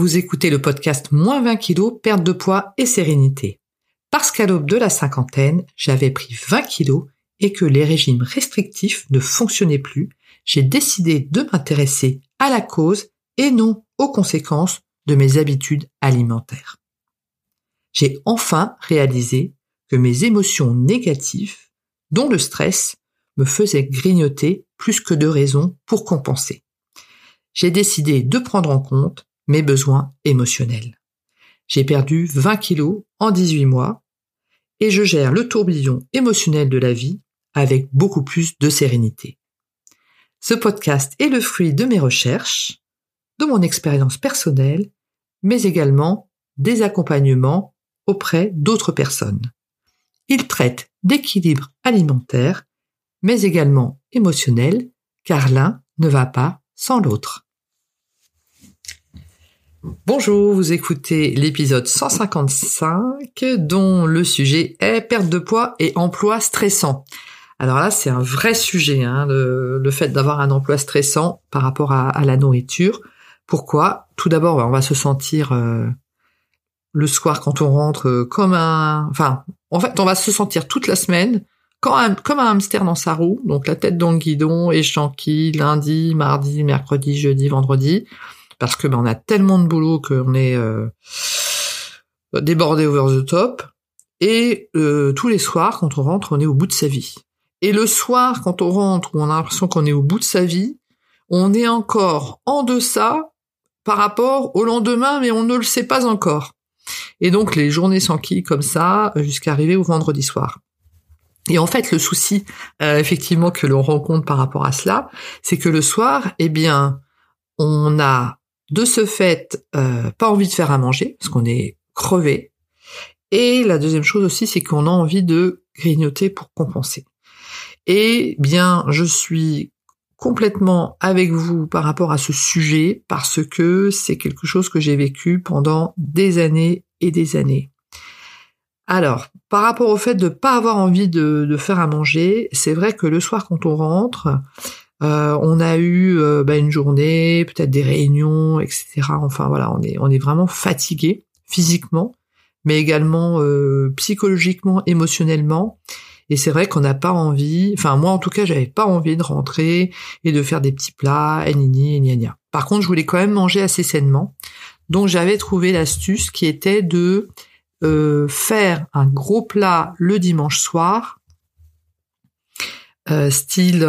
Vous écoutez le podcast Moins 20 kilos, perte de poids et sérénité. Parce qu'à l'aube de la cinquantaine, j'avais pris 20 kilos et que les régimes restrictifs ne fonctionnaient plus, j'ai décidé de m'intéresser à la cause et non aux conséquences de mes habitudes alimentaires. J'ai enfin réalisé que mes émotions négatives, dont le stress, me faisaient grignoter plus que de raisons pour compenser. J'ai décidé de prendre en compte mes besoins émotionnels. J'ai perdu 20 kilos en 18 mois et je gère le tourbillon émotionnel de la vie avec beaucoup plus de sérénité. Ce podcast est le fruit de mes recherches, de mon expérience personnelle, mais également des accompagnements auprès d'autres personnes. Il traite d'équilibre alimentaire, mais également émotionnel, car l'un ne va pas sans l'autre. Bonjour, vous écoutez l'épisode 155 dont le sujet est perte de poids et emploi stressant. Alors là, c'est un vrai sujet, hein, le, fait d'avoir un emploi stressant par rapport à, la nourriture. Pourquoi? Tout d'abord, on va se sentir euh, le soir quand on rentre euh, comme un... Enfin, en fait, on va se sentir toute la semaine comme un hamster dans sa roue, donc la tête dans le guidon, et chanquille lundi, mardi, mercredi, jeudi, vendredi parce que ben, on a tellement de boulot qu'on est euh, débordé over the top. Et euh, tous les soirs, quand on rentre, on est au bout de sa vie. Et le soir, quand on rentre, où on a l'impression qu'on est au bout de sa vie, on est encore en deçà par rapport au lendemain, mais on ne le sait pas encore. Et donc les journées s'enquillent comme ça jusqu'à arriver au vendredi soir. Et en fait, le souci, euh, effectivement, que l'on rencontre par rapport à cela, c'est que le soir, eh bien, on a de ce fait, euh, pas envie de faire à manger, parce qu'on est crevé. Et la deuxième chose aussi, c'est qu'on a envie de grignoter pour compenser. Et bien, je suis complètement avec vous par rapport à ce sujet, parce que c'est quelque chose que j'ai vécu pendant des années et des années. Alors, par rapport au fait de pas avoir envie de faire à manger, c'est vrai que le soir quand on rentre, euh, on a eu euh, bah, une journée, peut-être des réunions, etc. Enfin voilà, on est on est vraiment fatigué physiquement, mais également euh, psychologiquement, émotionnellement. Et c'est vrai qu'on n'a pas envie, enfin moi en tout cas, j'avais pas envie de rentrer et de faire des petits plats, et nini et gna Par contre, je voulais quand même manger assez sainement. Donc j'avais trouvé l'astuce qui était de faire un gros plat le dimanche soir, style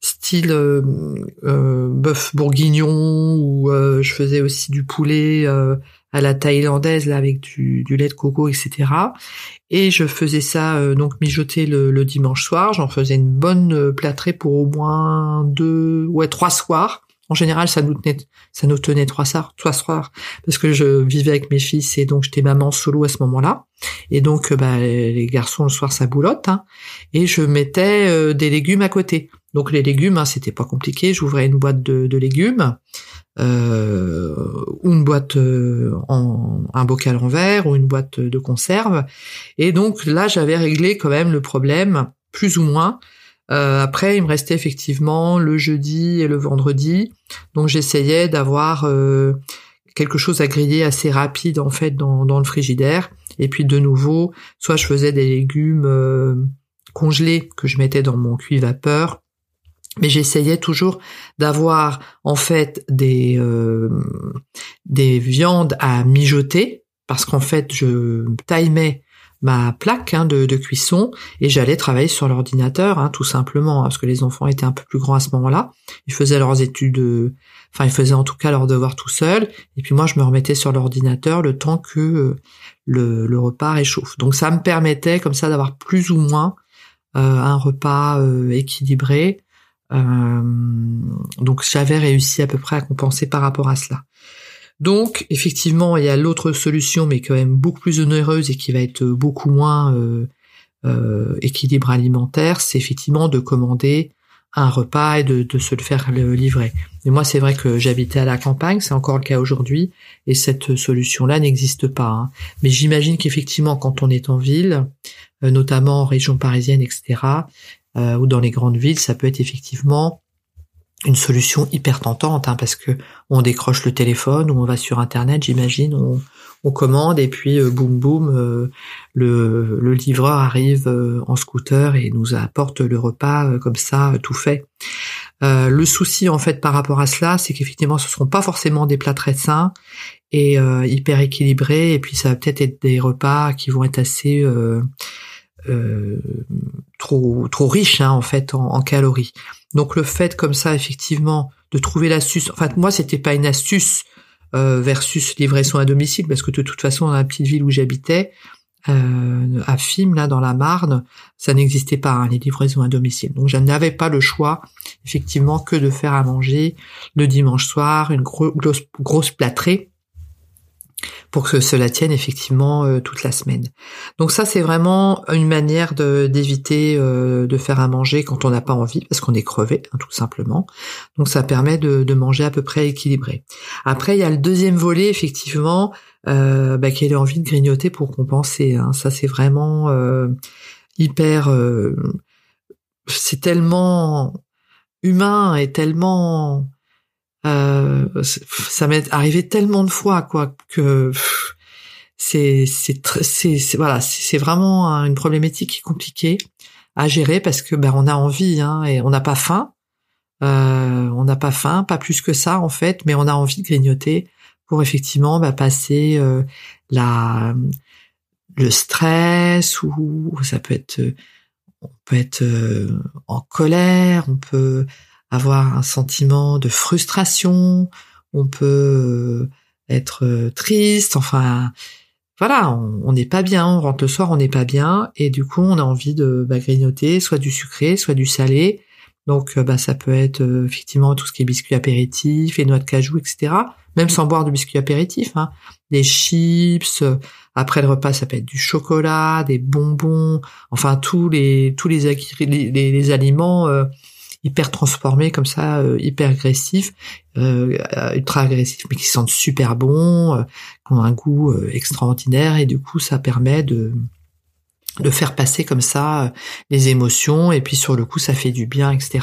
style euh, euh, bœuf bourguignon ou euh, je faisais aussi du poulet à la thaïlandaise là avec du, lait de coco etc et je faisais ça donc mijoter le, dimanche soir j'en faisais une bonne plâtrée pour au moins deux ouais trois soirs en général, ça nous tenait, ça nous tenait trois soirs, trois soirs, parce que je vivais avec mes fils et donc j'étais maman solo à ce moment-là. Et donc, bah, les garçons le soir ça boulotte, hein, et je mettais des légumes à côté. Donc les légumes, hein, c'était pas compliqué. J'ouvrais une boîte de, légumes euh, ou une boîte euh, en un bocal en verre ou une boîte de conserve. Et donc là, j'avais réglé quand même le problème plus ou moins. Euh, après, il me restait effectivement le jeudi et le vendredi. Donc j'essayais d'avoir quelque chose à griller assez rapide en fait dans, dans le frigidaire. Et puis de nouveau, soit je faisais des légumes congelés que je mettais dans mon cuit vapeur, mais j'essayais toujours d'avoir en fait des euh, des viandes à mijoter parce qu'en fait je timais ma plaque hein, de, cuisson et j'allais travailler sur l'ordinateur hein, tout simplement hein, parce que les enfants étaient un peu plus grands à ce moment-là. Ils faisaient leurs études euh, enfin ils faisaient en tout cas leurs devoirs tout seuls et puis moi je me remettais sur l'ordinateur le temps que euh, le, repas réchauffe. Donc ça me permettait comme ça d'avoir plus ou moins un repas équilibré. euh, donc j'avais réussi à peu près à compenser par rapport à cela. Donc effectivement, il y a l'autre solution, mais quand même beaucoup plus onéreuse et qui va être beaucoup moins euh, euh, équilibre alimentaire, c'est effectivement de commander un repas et de, se le faire livrer. Et moi, c'est vrai que j'habitais à la campagne, c'est encore le cas aujourd'hui, et cette solution-là n'existe pas. Hein. Mais j'imagine qu'effectivement, quand on est en ville, euh, notamment en région parisienne, etc., euh, ou dans les grandes villes, ça peut être effectivement une solution hyper tentante hein, parce que on décroche le téléphone ou on va sur internet j'imagine on, on commande et puis euh, boum boum euh, le, le, livreur arrive euh, en scooter et nous apporte le repas comme ça tout fait. Le souci en fait par rapport à cela c'est qu'effectivement ce seront pas forcément des plats très sains et hyper équilibrés et puis ça va peut-être être des repas qui vont être assez trop trop riches hein, en fait en, en calories donc le fait comme ça, effectivement, de trouver l'astuce. Enfin, moi, c'était pas une astuce euh, versus livraison à domicile, parce que de toute façon, dans la petite ville où j'habitais, euh, à Fim, là, dans la Marne, ça n'existait pas, hein, les livraisons à domicile. Donc, je n'avais pas le choix, effectivement, que de faire à manger le dimanche soir, une grosse, grosse plâtrée pour que cela tienne effectivement euh, toute la semaine. Donc ça c'est vraiment une manière d'éviter euh, de, faire à manger quand on n'a pas envie parce qu'on est crevé hein, tout simplement. Donc ça permet de, manger à peu près équilibré. Après il y a le deuxième volet effectivement euh, bah, qui est l'envie de grignoter pour compenser. Hein. Ça c'est vraiment hyper c'est tellement humain et tellement ça m'est arrivé tellement de fois quoi que c'est c'est c'est voilà c'est vraiment une problématique compliquée à gérer parce que ben on a envie hein, et on n'a pas faim. Euh, on n'a pas faim pas plus que ça en fait mais on a envie de grignoter pour effectivement ben, passer euh, la le stress ou ça peut être on peut être en colère on peut avoir un sentiment de frustration, on peut euh, être euh, triste, enfin voilà, on n'est pas bien, on rentre le soir, on n'est pas bien, et du coup on a envie de bah, grignoter, soit du sucré, soit du salé. Donc euh, bah, ça peut être effectivement tout ce qui est biscuits apéritifs, les noix de cajou, etc. Même sans boire de biscuits apéritifs, hein. des chips. Après le repas, ça peut être du chocolat, des bonbons, enfin tous les tous les, les, les aliments hyper transformés comme ça, euh, hyper agressifs, euh, ultra agressifs, mais qui sentent super bon, euh, qui ont un goût extraordinaire. Et du coup ça permet de de faire passer comme ça les émotions. Et puis sur le coup ça fait du bien, etc.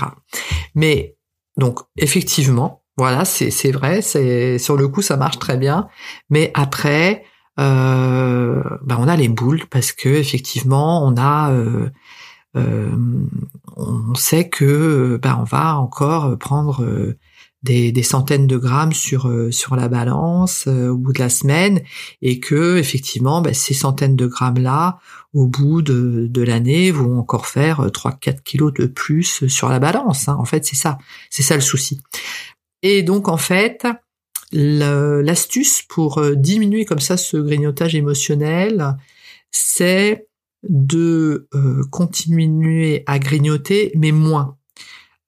Mais donc effectivement, voilà, c'est c'est vrai, c'est sur le coup ça marche très bien, mais après euh, ben on a les boules parce que effectivement on a euh, on sait que ben, on va encore prendre euh, des, centaines de grammes sur la balance au bout de la semaine et que effectivement ben, ces centaines de grammes là au bout de, de l'année vont encore faire 3-4 kilos de plus sur la balance. Hein. En fait, c'est ça, c'est ça le souci. Et donc en fait, l'astuce pour diminuer comme ça ce grignotage émotionnel, c'est de euh, continuer à grignoter, mais moins.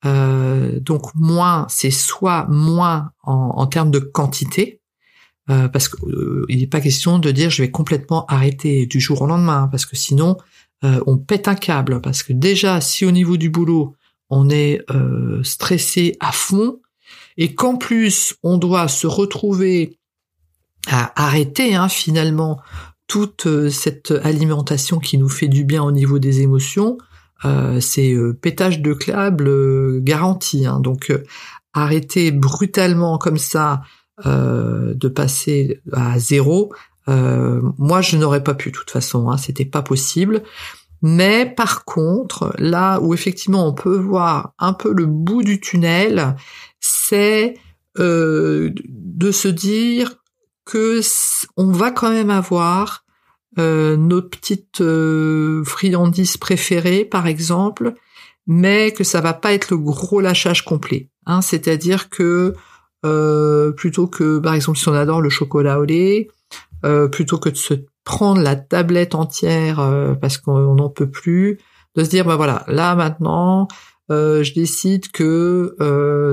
Euh, donc moins, c'est soit moins en, termes de quantité, euh, parce qu'il n'est pas question de dire je vais complètement arrêter du jour au lendemain, parce que sinon on pète un câble, parce que déjà si au niveau du boulot on est stressé à fond, et qu'en plus on doit se retrouver à arrêter hein, finalement toute euh, cette alimentation qui nous fait du bien au niveau des émotions, euh, c'est euh, pétage de câble garanti. Hein. Donc arrêter brutalement comme ça de passer à zéro, moi je n'aurais pas pu de toute façon, hein, c'était pas possible. Mais par contre, là où effectivement on peut voir un peu le bout du tunnel, c'est de se dire que on va quand même avoir euh, nos petites euh, friandises préférées, par exemple, mais que ça va pas être le gros lâchage complet. Hein, C'est-à-dire que euh, plutôt que, par exemple, si on adore le chocolat au lait, plutôt que de se prendre la tablette entière parce qu'on n'en peut plus, de se dire bah voilà, là maintenant, je décide que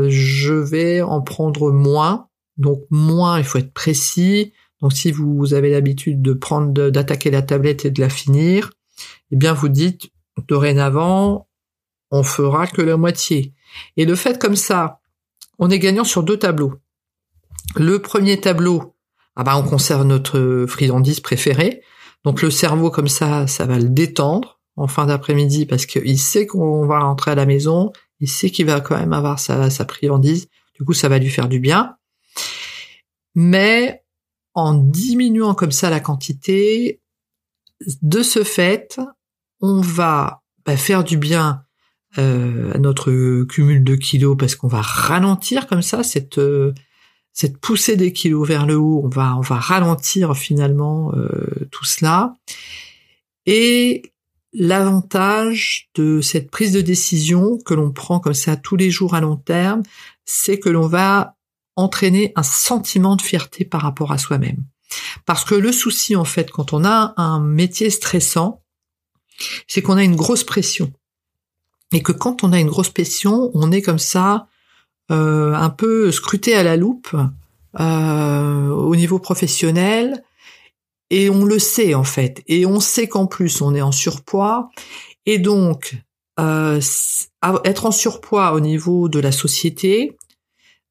je vais en prendre moins donc moins, il faut être précis. Donc si vous avez l'habitude de prendre, d'attaquer la tablette et de la finir, eh bien vous dites dorénavant, on fera que la moitié. Et le fait comme ça, on est gagnant sur deux tableaux. Le premier tableau, ah ben on conserve notre friandise préférée. Donc le cerveau comme ça, ça va le détendre en fin d'après-midi parce qu'il sait qu'on va rentrer à la maison Il sait qu'il va quand même avoir sa, sa friandise. Du coup, ça va lui faire du bien. Mais en diminuant comme ça la quantité, de ce fait, on va bah, faire du bien euh, à notre cumul de kilos parce qu'on va ralentir comme ça cette euh, cette poussée des kilos vers le haut. On va on va ralentir finalement euh, tout cela. Et l'avantage de cette prise de décision que l'on prend comme ça tous les jours à long terme, c'est que l'on va entraîner un sentiment de fierté par rapport à soi-même. Parce que le souci, en fait, quand on a un métier stressant, c'est qu'on a une grosse pression. Et que quand on a une grosse pression, on est comme ça, euh, un peu scruté à la loupe euh, au niveau professionnel. Et on le sait, en fait. Et on sait qu'en plus, on est en surpoids. Et donc, euh, être en surpoids au niveau de la société,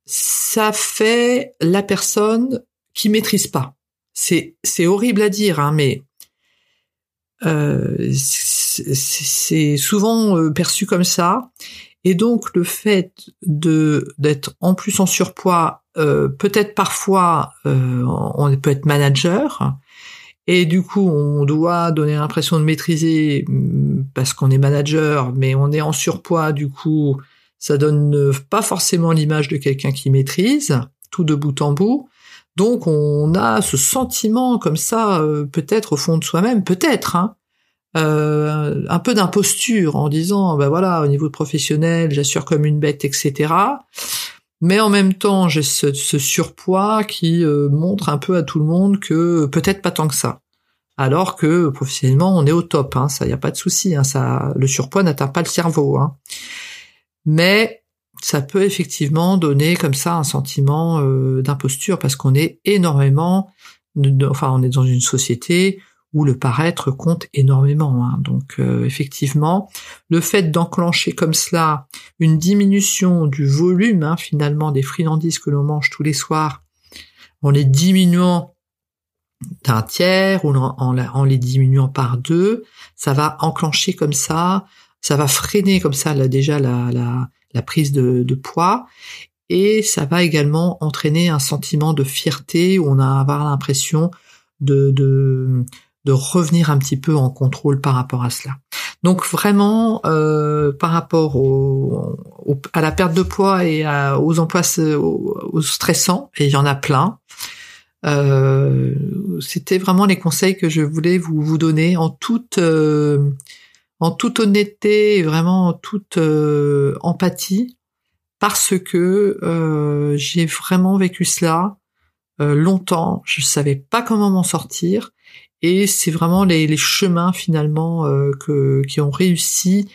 ça fait la personne qui maîtrise pas. C'est c'est horrible à dire, hein, mais euh, c'est souvent euh, perçu comme ça. Et donc le fait de d'être en plus en surpoids, euh, peut-être parfois on peut être manager, et du coup on doit donner l'impression de maîtriser mm, parce qu'on est manager, mais on est en surpoids, du coup ça donne pas forcément l'image de quelqu'un qui maîtrise tout de bout en bout. Donc on a ce sentiment comme ça, euh, peut-être au fond de soi-même, peut-être, hein, euh, un peu d'imposture en disant, ben voilà, au niveau professionnel, j'assure comme une bête, etc. Mais en même temps, j'ai ce, surpoids qui euh, montre un peu à tout le monde que peut-être pas tant que ça. Alors que professionnellement, on est au top, hein, ça y a pas de souci, hein, ça, le surpoids n'atteint pas le cerveau. Hein mais ça peut effectivement donner comme ça un sentiment euh, d'imposture parce qu'on est énormément, enfin on est dans une société où le paraître compte énormément. Hein. Donc euh, effectivement, le fait d'enclencher comme cela une diminution du volume hein, finalement des friandises que l'on mange tous les soirs, en les diminuant d'un tiers ou en, en, les diminuant par deux, ça va enclencher comme ça ça va freiner comme ça déjà la, la, la prise de, de, poids et ça va également entraîner un sentiment de fierté où on a avoir l'impression de, de, de revenir un petit peu en contrôle par rapport à cela. Donc vraiment, euh, par rapport au, à la perte de poids et aux emplois aux, stressants, et il y en a plein, euh, c'était vraiment les conseils que je voulais vous, vous donner en toute euh, en toute honnêteté et vraiment en toute euh, empathie parce que euh, j'ai vraiment vécu cela euh, longtemps. Je savais pas comment m'en sortir et c'est vraiment les, chemins finalement qui ont réussi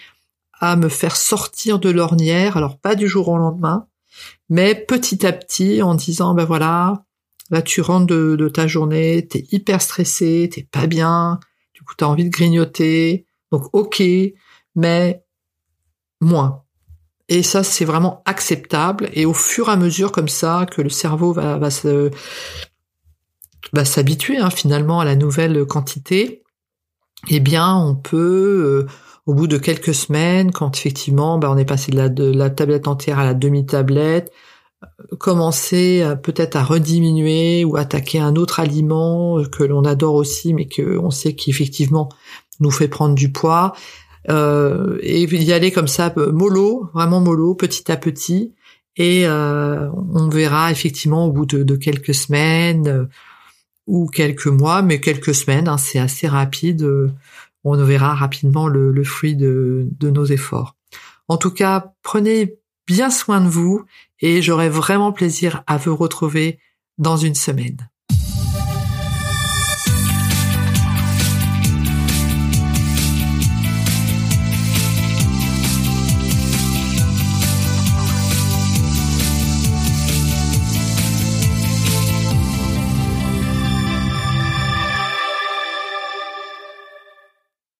à me faire sortir de l'ornière. Alors pas du jour au lendemain, mais petit à petit en disant ben voilà, là tu rentres de, de ta journée, t'es hyper stressé, t'es pas bien, du coup t'as envie de grignoter, donc ok, mais moins. Et ça, c'est vraiment acceptable. Et au fur et à mesure comme ça que le cerveau va, va se va s'habituer hein, finalement à la nouvelle quantité, eh bien, on peut, euh, au bout de quelques semaines, quand effectivement, bah, on est passé de la, de la tablette entière à la demi-tablette, euh, commencer peut-être à rediminuer ou attaquer un autre aliment que l'on adore aussi, mais que on sait qu'effectivement nous fait prendre du poids euh, et y aller comme ça euh, mollo, vraiment mollo, petit à petit. Et euh, on verra effectivement au bout de, quelques semaines euh, ou quelques mois, mais quelques semaines, hein, c'est assez rapide. on verra rapidement le, fruit de nos efforts. En tout cas, prenez bien soin de vous et j'aurai vraiment plaisir à vous retrouver dans une semaine.